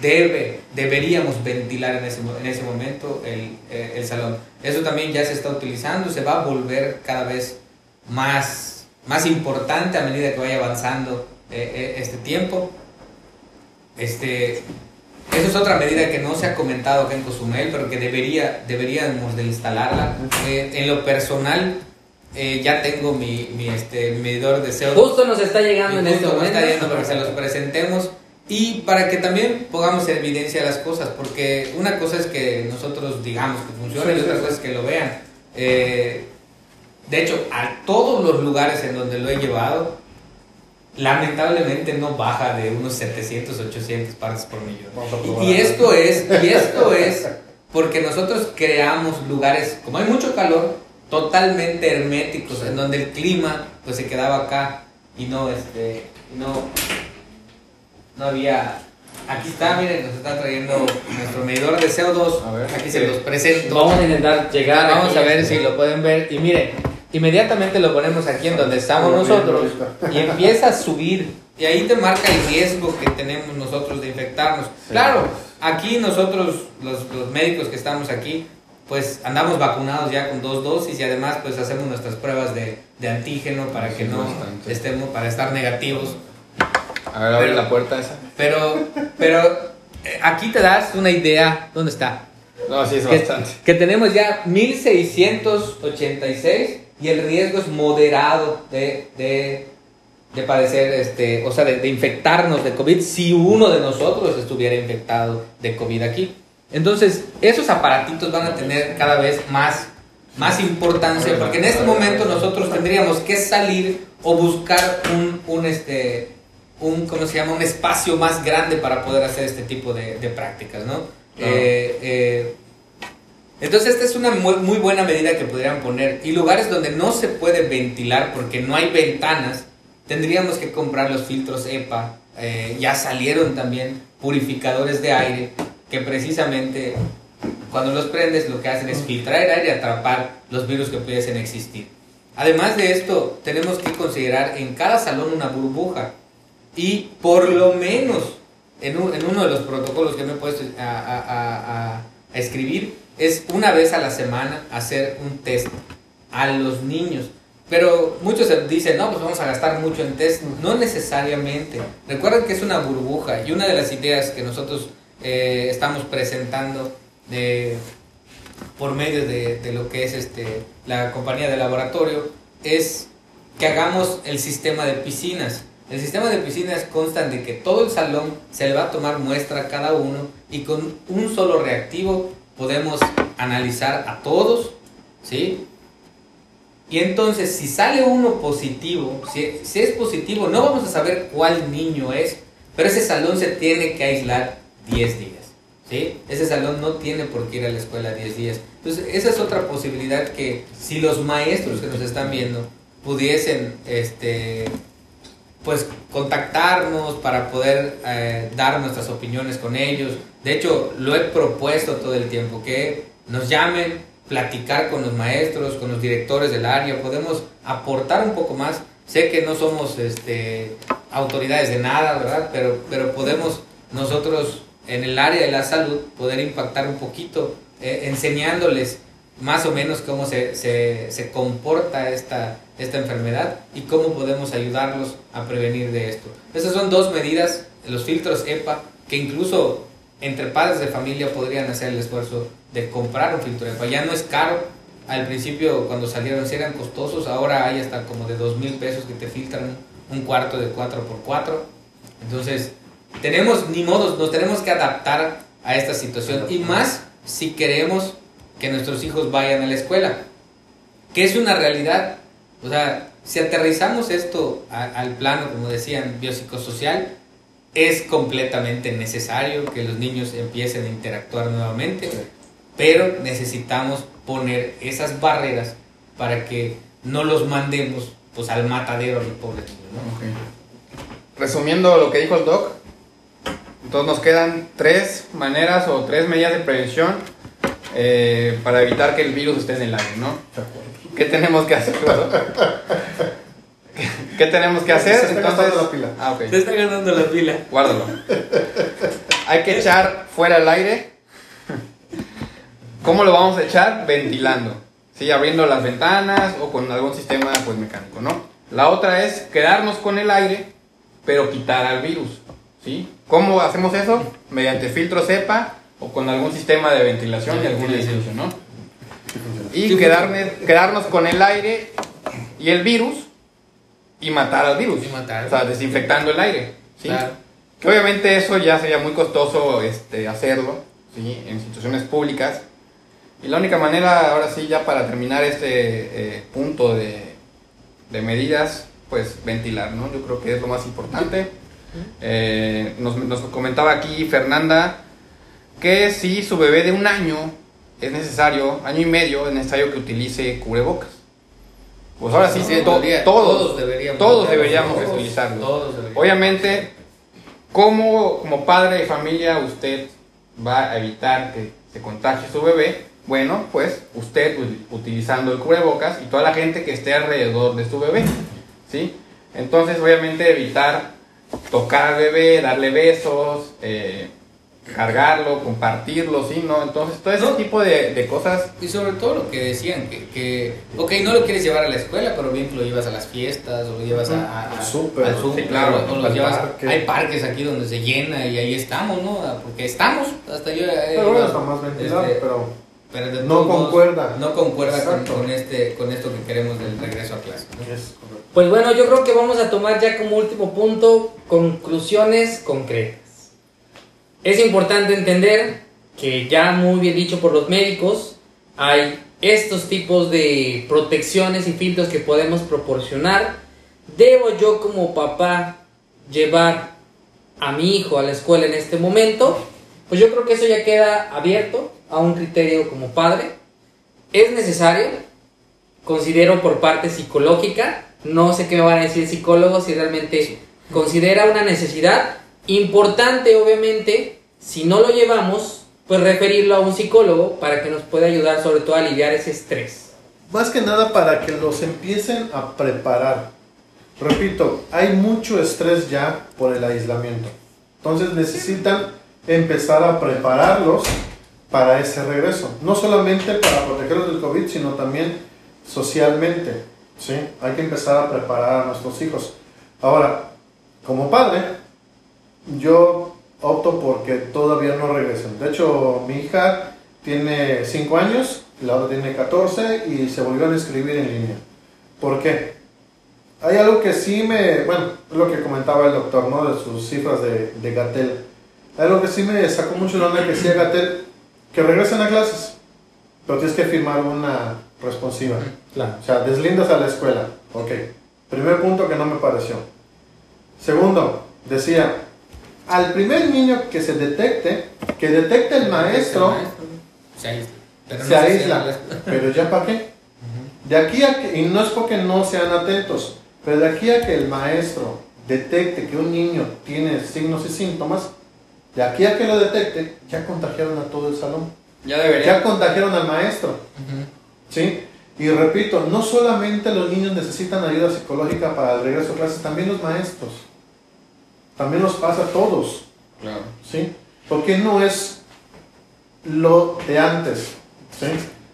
debe, deberíamos ventilar en ese, en ese momento el, eh, el salón. Eso también ya se está utilizando, se va a volver cada vez más, más importante a medida que vaya avanzando eh, eh, este tiempo. Este, eso es otra medida que no se ha comentado acá en Cozumel, pero que debería, deberíamos de instalarla. Eh, en lo personal, eh, ya tengo mi, mi, este, mi medidor de CO2 Justo nos está llegando en este momento. está yendo para que se los presentemos y para que también pongamos en evidencia las cosas, porque una cosa es que nosotros digamos que funciona Sí, y otra sí, cosa es que lo vean. Eh, de hecho, a todos los lugares en donde lo he llevado, lamentablemente no baja de unos 700, 800 partes por millón. Y-. Y, esto es, y esto es porque nosotros creamos lugares, como hay mucho calor, totalmente herméticos, en donde el clima pues se quedaba acá y no, este, no, no había... Aquí está, miren, nos está trayendo nuestro medidor de CO2. A ver. aquí se los presento. Vamos a intentar llegar. Vamos aquí a ver este- si lo pueden ver. Y miren, inmediatamente lo ponemos aquí en donde estamos nosotros y empieza a subir. Y ahí te marca el riesgo que tenemos nosotros de infectarnos. Claro, aquí nosotros, los, los médicos que estamos aquí, pues andamos vacunados ya con dos dosis y además pues hacemos nuestras pruebas de, de antígeno para que no bastante. estemos, para estar negativos. A ver, abre Pero- la puerta esa. Pero, pero eh, aquí te das una idea. ¿Dónde está? No, sí es que, bastante. que tenemos ya 1686 y el riesgo es moderado de, de, de padecer, este, o sea, de, de infectarnos de COVID si uno de nosotros estuviera infectado de COVID aquí. Entonces, esos aparatitos van a tener cada vez más, más importancia porque en este momento nosotros tendríamos que salir o buscar un, un, este, un, ¿cómo se llama? Un espacio más grande para poder hacer este tipo de, de prácticas, ¿no? Eh, eh, entonces esta es una muy, muy buena medida que podrían poner. Y lugares donde no se puede ventilar porque no hay ventanas, tendríamos que comprar los filtros EPA eh, ya salieron también purificadores de aire que precisamente cuando los prendes lo que hacen es filtrar el aire y atrapar los virus que pudiesen existir. Además de esto, tenemos que considerar en cada salón una burbuja y por lo menos en, uno de los protocolos que me he puesto a, a escribir es una vez a la semana hacer un test a los niños. Pero muchos dicen, no, pues vamos a gastar mucho en test. No necesariamente. Recuerden que es una burbuja y una de las ideas que nosotros eh, estamos presentando de, por medio de, de, lo que es este, la compañía de laboratorio es que hagamos el sistema de piscinas. El sistema de piscinas consta de que todo el salón se le va a tomar muestra a cada uno y con un solo reactivo podemos analizar a todos, ¿sí? Y entonces, si sale uno positivo, si, si, es positivo, no vamos a saber cuál niño es, pero ese salón se tiene que aislar 10 días. ¿sí? Ese salón no tiene por qué ir a la escuela 10 días. Entonces, esa es otra posibilidad que si los maestros que nos están viendo pudiesen este, pues, contactarnos para poder eh, dar nuestras opiniones con ellos. De hecho, lo he propuesto todo el tiempo, que nos llamen, platicar con los maestros, con los directores del área, podemos aportar un poco más. Sé que no somos este, autoridades de nada, ¿verdad? Pero, pero podemos nosotros en el área de la salud poder impactar un poquito, eh, enseñándoles más o menos cómo se, se, se, comporta esta, esta enfermedad y cómo podemos ayudarlos a prevenir de esto. Esas son dos medidas, los filtros EPA, que incluso entre padres de familia podrían hacer el esfuerzo de comprar un filtro EPA. Ya no es caro. Al principio, cuando salieron, sí eran costosos. Ahora hay hasta como de dos mil pesos que te filtran un cuarto de 4x4. Entonces, tenemos, ni modos, nos tenemos que adaptar a esta situación. Y más si queremos que nuestros hijos vayan a la escuela. Que es una realidad. O sea, si aterrizamos esto al plano, como decían, biopsicosocial, es completamente necesario que los niños empiecen a interactuar nuevamente, pero necesitamos poner esas barreras para que no los mandemos pues al matadero a los pobres niños. Resumiendo lo que dijo el doc, entonces nos quedan tres maneras o tres medidas de prevención eh, para evitar que el virus esté en el aire, ¿no? ¿Qué tenemos que hacer? ¿Qué tenemos que hacer? Se está gastando la pila. Ah. Se está ganando la pila. Guárdalo. Hay que echar fuera el aire. ¿Cómo lo vamos a echar? Ventilando. ¿Sí? Abriendo las ventanas o con algún sistema pues, mecánico, ¿no? La otra es quedarnos con el aire, pero quitar al virus. ¿Sí? ¿Cómo hacemos eso? Mediante filtro cepa o con algún sistema de ventilación y algún edificio, ¿no? Y quedarnos, quedarnos con el aire y el virus y matar al virus. Y matar. O sea, desinfectando el aire. ¿sí? Claro. Que obviamente eso ya sería muy costoso este, hacerlo ¿sí? en instituciones públicas. Y la única manera, ahora sí, ya para terminar este eh, punto de, de medidas, pues ventilar, ¿no? Yo creo que es lo más importante. Eh, nos, nos comentaba aquí Fernanda que si su bebé de un año es necesario, año y medio, es necesario que utilice cubrebocas. Pues ahora sí, Sí, to- debería- todos, todos deberíamos. todos deberíamos Todos, utilizarlo. todos deberíamos. Obviamente, como, como padre de familia usted va a evitar que se contagie su bebé? Bueno, pues usted utilizando el cubrebocas y toda la gente que esté alrededor de su bebé, ¿sí? Entonces, obviamente, evitar tocar al bebé, darle besos, eh, cargarlo, compartirlo, ¿sí? ¿No? Entonces, todo ese No. tipo de, de cosas Y sobre todo lo que decían, que, que, ok, no lo quieres llevar a la escuela, pero bien que lo llevas a las fiestas, o lo llevas a, a- a- Al sí, claro, o lo llevas- parque. hay parques aquí donde se llena y ahí estamos, ¿no? Porque estamos, hasta yo... eh, Pero bueno, iba, está más ventilado, este, pero pero de no concuerda. No concuerda con, este, con esto que queremos del regreso a clase. Pues bueno, yo creo que vamos a tomar ya como último punto conclusiones concretas. Es importante entender que ya muy bien dicho por los médicos, hay estos tipos de protecciones y filtros que podemos proporcionar. ¿Debo yo como papá llevar a mi hijo a la escuela en este momento? Pues yo creo que eso ya queda abierto a un criterio como padre. ¿Es necesario? considero por parte psicológica. No sé qué me van a decir psicólogos si realmente considera una necesidad importante, obviamente, si no lo llevamos, pues referirlo a un psicólogo para que nos pueda ayudar sobre todo a aliviar ese estrés. Más que nada para que los empiecen a preparar. Repito, hay mucho estrés ya por el aislamiento. Entonces necesitan empezar a prepararlos para ese regreso. No solamente para protegerlos del COVID, sino también socialmente. ¿sí? Hay que empezar a preparar a nuestros hijos. Ahora, como padre, yo opto porque todavía no regresen. De hecho, mi hija tiene 5 años, la otra tiene 14 y se volvió a inscribir en línea. ¿Por qué? Hay algo que sí me, bueno, es lo que comentaba el doctor, ¿no? De sus cifras de, de Gatel. Hay algo que sí me sacó mucho la onda que decía Gatel, que regresen a clases, pero tienes que firmar una responsiva. Claro. O sea, deslindas a la escuela. Ok. Primer punto que no me pareció. Segundo, decía, al primer niño que se detecte, que detecte el maestro, Se aísla. Pero no se aísla. Pero ya para qué? De aquí a que, y no es porque no sean atentos, pero de aquí a que el maestro detecte que un niño tiene signos y síntomas, de aquí a que lo detecte, ya contagiaron a todo el salón. Ya debería. Ya contagiaron al maestro. ¿Sí? Y repito, no solamente los niños necesitan ayuda psicológica para el regreso a clases, también los maestros. También nos pasa a todos. Claro. ¿Sí? Porque no es lo de antes. ¿Sí?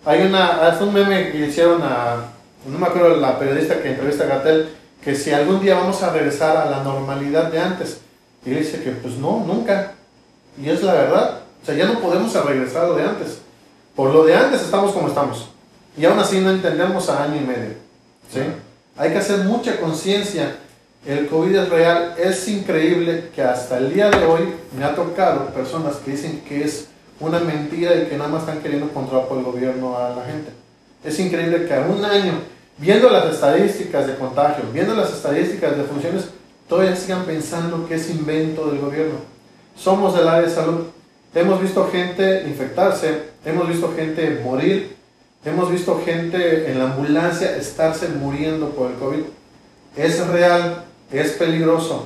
Hay una, hace un meme que hicieron a, no me acuerdo la periodista que entrevista a Gatel, que si algún día vamos a regresar a la normalidad de antes. Y él dice que pues no, nunca. Y es la verdad. O sea, ya no podemos regresar a lo de antes. Por lo de antes estamos como estamos. Y aún así no entendemos a año y medio. ¿sí? Hay que hacer mucha conciencia. El COVID es real. Es increíble que hasta el día de hoy me ha tocado personas que dicen que es una mentira y que nada más están queriendo controlar por el gobierno a la gente. Es increíble que a un año, viendo las estadísticas de contagio, viendo las estadísticas de funciones, todavía sigan pensando que es invento del gobierno. Somos del área de salud. Hemos visto gente infectarse, hemos visto gente morir, hemos visto gente en la ambulancia estarse muriendo por el COVID. Es real, es peligroso.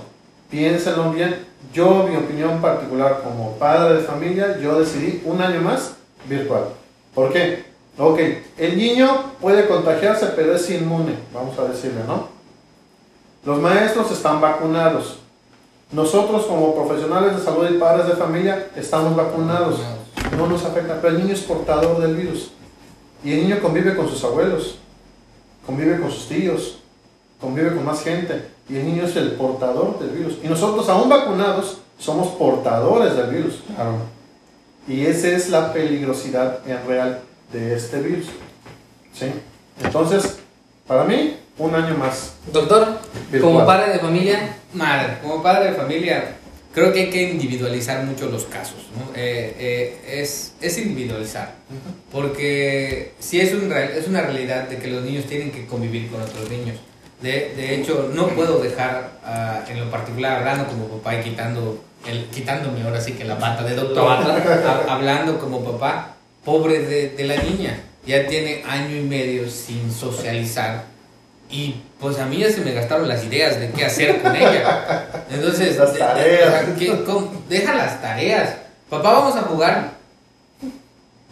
Piénsenlo bien. Yo, mi opinión particular como padre de familia, yo decidí un año más virtual. ¿Por qué? Ok, el niño puede contagiarse, pero es inmune, vamos a decirle, ¿no? Los maestros están vacunados. Nosotros como profesionales de salud y padres de familia estamos vacunados. No nos afecta, pero el niño es portador del virus. Y el niño convive con sus abuelos, convive con sus tíos, convive con más gente. Y el niño es el portador del virus. Y nosotros, aún vacunados, somos portadores del virus. Claro. Y esa es la peligrosidad en real de este virus. ¿Sí? Entonces, para mí, un año más. Doctor. Como padre de familia, Madre, como padre de familia, creo que hay que individualizar mucho los casos. ¿no? Eh, eh, es, es individualizar. Porque sí es, un real- es una realidad de que los niños tienen que convivir con otros niños. De, de hecho, no puedo dejar, ah, en lo particular, hablando como papá y quitando el, quitándome ahora sí que la bata de doctor, hab- hablando como papá, pobre de, de la niña. Ya tiene año y medio sin socializar. Y pues a mí ya se me gastaron las ideas de qué hacer con ella. Entonces, Las de- de- tareas. deja las tareas. Papá, vamos a jugar.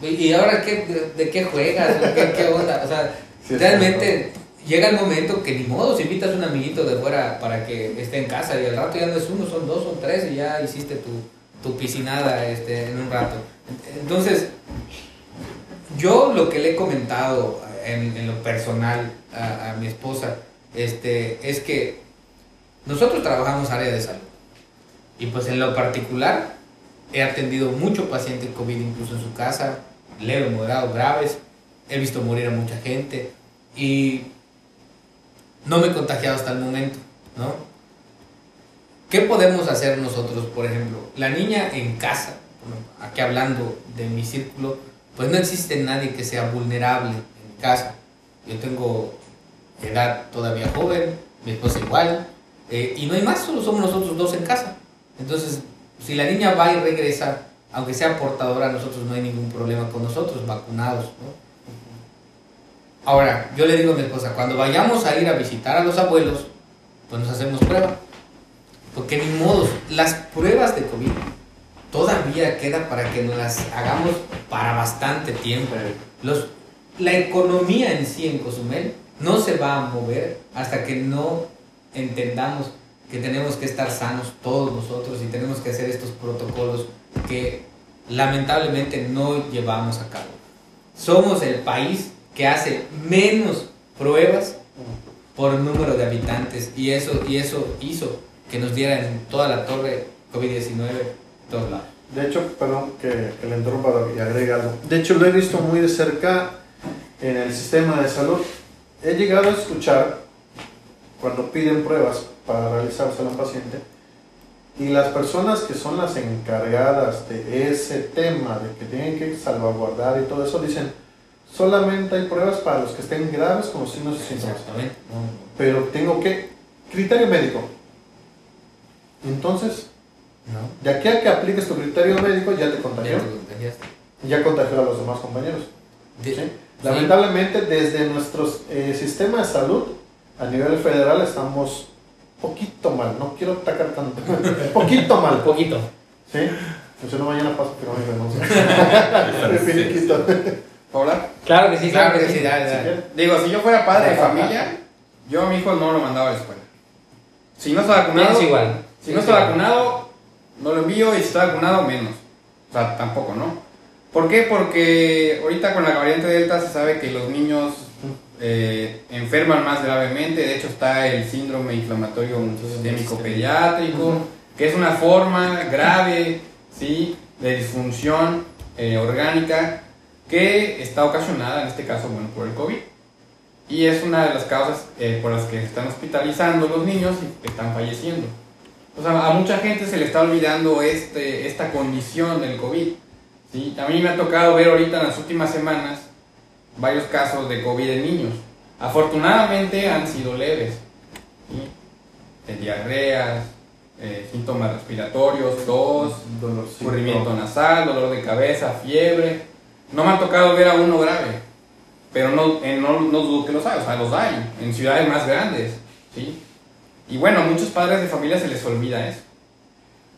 ¿Y ahora qué, de, qué juegas? ¿Qué, qué onda? O sea, Sí, realmente llega el momento que ni modo, si invitas a un amiguito de fuera para que esté en casa y al rato ya no es uno, son dos, son tres y ya hiciste tu, tu piscinada este, en un rato. Entonces, yo lo que le he comentado en, en lo personal a, a mi esposa este, es que nosotros trabajamos área de salud y pues en lo particular he atendido mucho paciente COVID incluso en su casa, leve, moderado, graves, he visto morir a mucha gente y no me he contagiado hasta el momento, ¿no? ¿Qué podemos hacer nosotros, por ejemplo? La niña en casa, aquí hablando de mi círculo, pues no existe nadie que sea vulnerable en casa. Yo tengo edad todavía joven, mi esposa igual, eh, y no hay más, solo somos nosotros dos en casa. Entonces, si la niña va y regresa, aunque sea portadora, nosotros no hay ningún problema con nosotros, vacunados, ¿no? Ahora, yo le digo a mi esposa, cuando vayamos a ir a visitar a los abuelos, pues nos hacemos prueba. Porque ni modo, las pruebas de COVID todavía queda para que nos las hagamos para bastante tiempo. Los, la economía en sí en Cozumel no se va a mover hasta que no entendamos que tenemos que estar sanos todos nosotros y tenemos que hacer estos protocolos que lamentablemente no llevamos a cabo. Somos el país que hace menos pruebas por número de habitantes y eso, y eso hizo que nos dieran toda la torre COVID-19 todos lados. De hecho, perdón que, que le interrumpa y agregue algo. De hecho, lo he visto muy de cerca en el sistema de salud. He llegado a escuchar cuando piden pruebas para realizarse a un paciente y las personas que son las encargadas de ese tema, de que tienen que salvaguardar y todo eso, dicen, solamente hay pruebas para los que estén graves con los signos y síntomas. Pero tengo que, criterio médico. Entonces, No. de aquí a que apliques tu criterio médico, ya te contagió. Ya te ya contagió a los demás compañeros. De- ¿sí? Lamentablemente, desde nuestro eh, sistema de salud, a nivel federal, estamos poquito mal. No quiero atacar tanto. poquito mal. Poquito. ¿Sí? Pues yo no mañana paso que no me. ¿Puedo hablar? Claro que sí, Claro que sí, dale, dale. Digo, si yo fuera padre de familia, yo a mi hijo no lo mandaba a la escuela. Si no está vacunado, igual. si no está vacunado, no lo envío y si está vacunado, menos. O sea, tampoco, ¿no? ¿Por qué? Porque ahorita con la variante Delta se sabe que los niños eh, enferman más gravemente. De hecho, está el síndrome inflamatorio sistémico pediátrico, que es una forma grave ¿sí? de disfunción eh, orgánica que está ocasionada, en este caso, bueno, por el COVID. Y es una de las causas eh, por las que están hospitalizando los niños y están falleciendo. O sea, a mucha gente se le está olvidando este, esta condición del COVID. ¿Sí? A mí me ha tocado ver ahorita en las últimas semanas varios casos de COVID en niños. Afortunadamente han sido leves. ¿sí? Diarreas, eh, síntomas respiratorios, tos, Dolorcito. nasal, dolor de cabeza, fiebre. No me ha tocado ver a uno grave, pero no, eh, no, no dudo que los hay, o sea, los hay en ciudades más grandes, ¿sí? Y bueno, a muchos padres de familia se les olvida eso.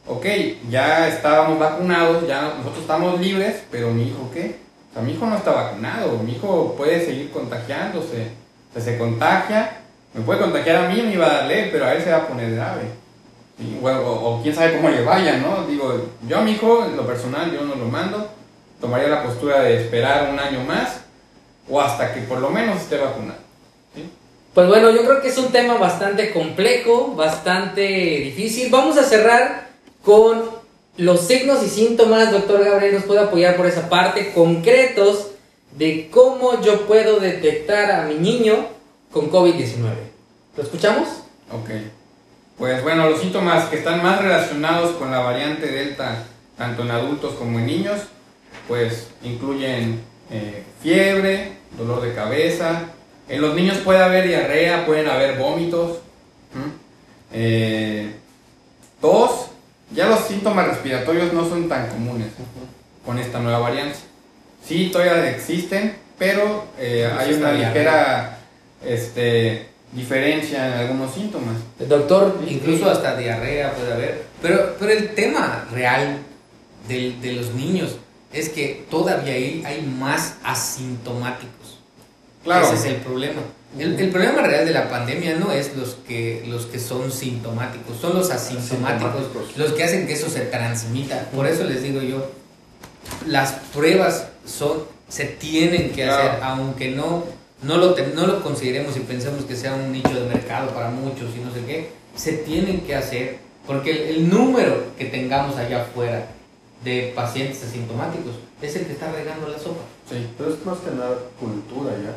Ok, ya estábamos vacunados, ya nosotros estamos libres, pero mi hijo qué? O sea, mi hijo no está vacunado, mi hijo puede seguir contagiándose. O sea, se contagia, me puede contagiar a mí, me iba a darle, pero a él se va a poner grave. Bueno, o, o quién sabe cómo le vaya, ¿no? Digo, yo a mi hijo, en lo personal, yo no lo mando, tomaría la postura de esperar un año más o hasta que por lo menos esté vacunado. ¿sí? Pues bueno, yo creo que es un tema bastante complejo, bastante difícil. Vamos a cerrar con los signos y síntomas. Doctor Gabriel nos puede apoyar por esa parte, concretos de cómo yo puedo detectar a mi niño con COVID-19. ¿Lo escuchamos? Ok. Pues bueno, los síntomas que están más relacionados con la variante Delta, tanto en adultos como en niños, pues incluyen eh, fiebre, dolor de cabeza. En los niños puede haber diarrea, pueden haber vómitos, ¿m? eh, tos. Ya los síntomas respiratorios no son tan comunes con esta nueva variante. Sí, todavía existen, pero eh, hay una ligera este, diferencia en algunos síntomas. Doctor, Incluso hasta diarrea puede haber. Pero, pero el tema real del- de, los niños es que todavía hay, hay más asintomáticos. Claro. Ese es el problema. El, el problema real de la pandemia no es los que, los que son sintomáticos, son los asintomáticos, Asintomáticos. los que hacen que eso se transmita. Por eso les digo yo, las pruebas son, se tienen que Claro. hacer, aunque no, no, lo, te- no lo consideremos y pensemos que sea un nicho de mercado para muchos y no sé qué, se tienen que hacer, porque el, el número que tengamos allá afuera de pacientes asintomáticos es el que está regando la sopa. Sí. Pero es más que nada cultura ya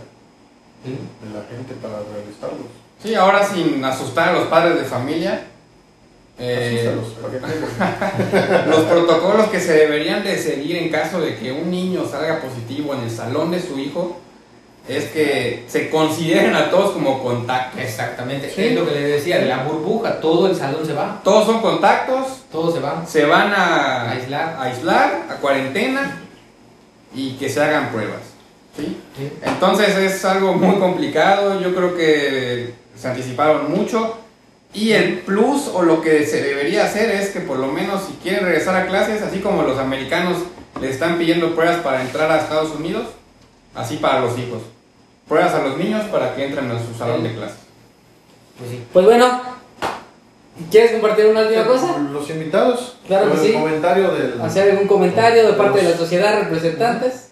de la gente para realizarlos. Sí, ahora sin asustar a los padres de familia, eh, los protocolos que se deberían de seguir en caso de que un niño salga positivo en el salón de su hijo es que se consideren a todos como contactos. Exactamente, Sí. es lo que les decía, de la burbuja, todo el salón se va, Todos son contactos, todo se va. se van a Aislar. a, aislar, a cuarentena y que se hagan pruebas. ¿Sí? Sí. Entonces es algo muy complicado, yo creo que se anticiparon mucho Y el plus o lo que se debería hacer es que por lo menos si quieren regresar a clases, así como los americanos le están pidiendo pruebas para entrar a Estados Unidos, así para los hijos. Pruebas a los niños para que entren a su salón de clases. Pues sí. Pues bueno, ¿quieres compartir una última cosa? Los invitados. Claro que sí. comentario del. ¿Hacer algún comentario de parte de la sociedad, representantes?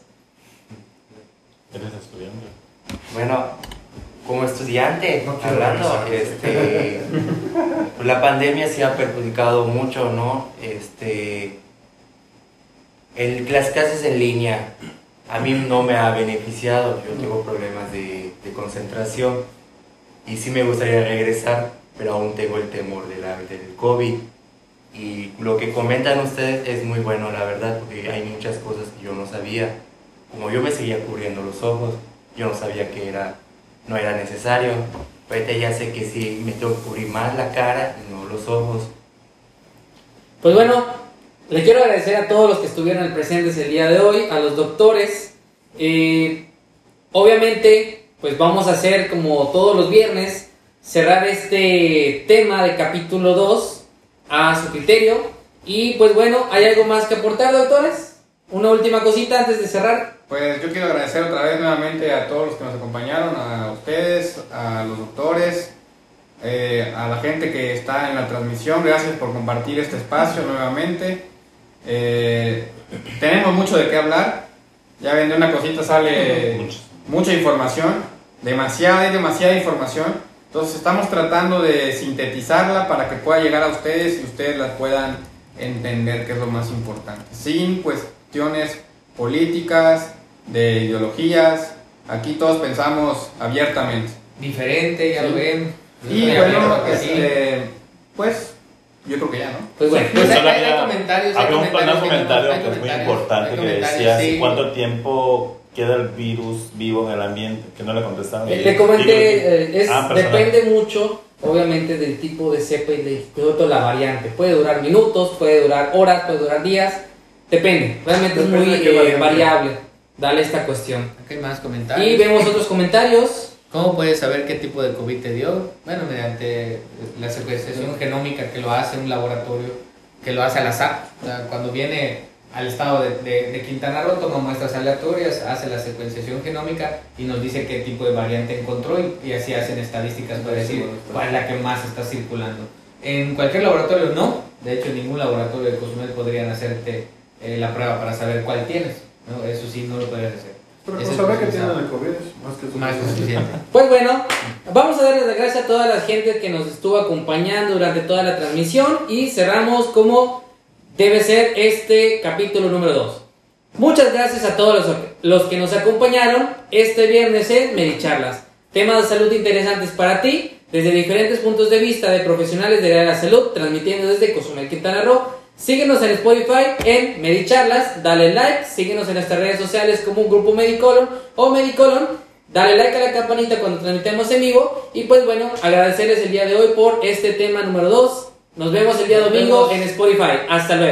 Eres estudiante. Bueno, como estudiante, No hablando, este, pues la pandemia sí ha perjudicado mucho, ¿no? Este, el, las clases en línea a mí no me ha beneficiado, yo tengo problemas de, de concentración y sí me gustaría regresar, pero aún tengo el temor de la, del COVID. Y lo que comentan ustedes es muy bueno, la verdad, porque hay muchas cosas que yo no sabía. Como yo me seguía cubriendo los ojos, yo no sabía que era, no era necesario. Ahorita ya sé que sí, me tengo que cubrir más la cara y no los ojos. Pues bueno, le quiero agradecer a todos los que estuvieron presentes el día de hoy, a los doctores. Eh, obviamente, pues vamos a hacer como todos los viernes, cerrar este tema de capítulo 2 a su criterio. Y pues bueno, ¿hay algo más que aportar, doctores? Una última cosita antes de cerrar. Pues yo quiero agradecer otra vez nuevamente a todos los que nos acompañaron, a ustedes, a los doctores, eh, a la gente que está en la transmisión. Gracias por compartir este espacio nuevamente. Eh, tenemos mucho de qué hablar. Ya ven, de una cosita sale mucha información, demasiada y demasiada información. Entonces estamos tratando de sintetizarla para que pueda llegar a ustedes y ustedes la puedan entender, que es lo más importante. Sin cuestiones políticas, de ideologías. Aquí todos pensamos abiertamente. Diferente, ya Sí. lo ven. Y bueno, abierto que sí. este, pues yo creo que ya, ¿no? Pues bueno, Pues hay- hay había- comentarios, hay había un, comentarios un que comentario hay que es muy importante hay que decía sí. cuánto tiempo queda el virus vivo en el ambiente, que no le contestaron. Eh, Le comenté, eh, es, Ah, depende mucho, obviamente, del tipo de cepa y de de la variante. Puede durar minutos, puede durar horas, puede durar días, depende. Realmente Depende es muy eh, variable. Dale esta cuestión. Aquí hay más comentarios. Y vemos otros comentarios. ¿Cómo puedes saber qué tipo de COVID te dio? Bueno, mediante la secuenciación genómica que lo hace un laboratorio, que lo hace al azar. O sea, cuando viene al estado de, de- de Quintana Roo, toma muestras aleatorias, hace la secuenciación genómica y nos dice qué tipo de variante encontró y, y así hacen estadísticas para decir cuál es la que más está circulando. En cualquier laboratorio no, de hecho en ningún laboratorio de Cozumel podrían hacerte eh, la prueba para saber cuál tienes. ¿no? Eso sí, no lo podrías hacer. Pero Ese pues es saber que utilizado. tienen el COVID es más que Más que suficiente. suficiente. Pues bueno, vamos a darles las gracias a toda la gente que nos estuvo acompañando durante toda la transmisión y cerramos como debe ser este capítulo número 2. Muchas gracias a todos los, los que nos acompañaron este viernes en Medicharlas. Temas de salud interesantes para ti, desde diferentes puntos de vista de profesionales de la salud, transmitiendo desde Cozumel, Quintana Roo. Síguenos en Spotify en Medicharlas, dale like, síguenos en nuestras redes sociales como un grupo Medicolon o Medicolon. Dale like a la campanita cuando transmitamos en vivo. Y pues bueno, agradecerles el día de hoy por este tema número 2. Nos vemos el día domingo en Spotify. Hasta luego.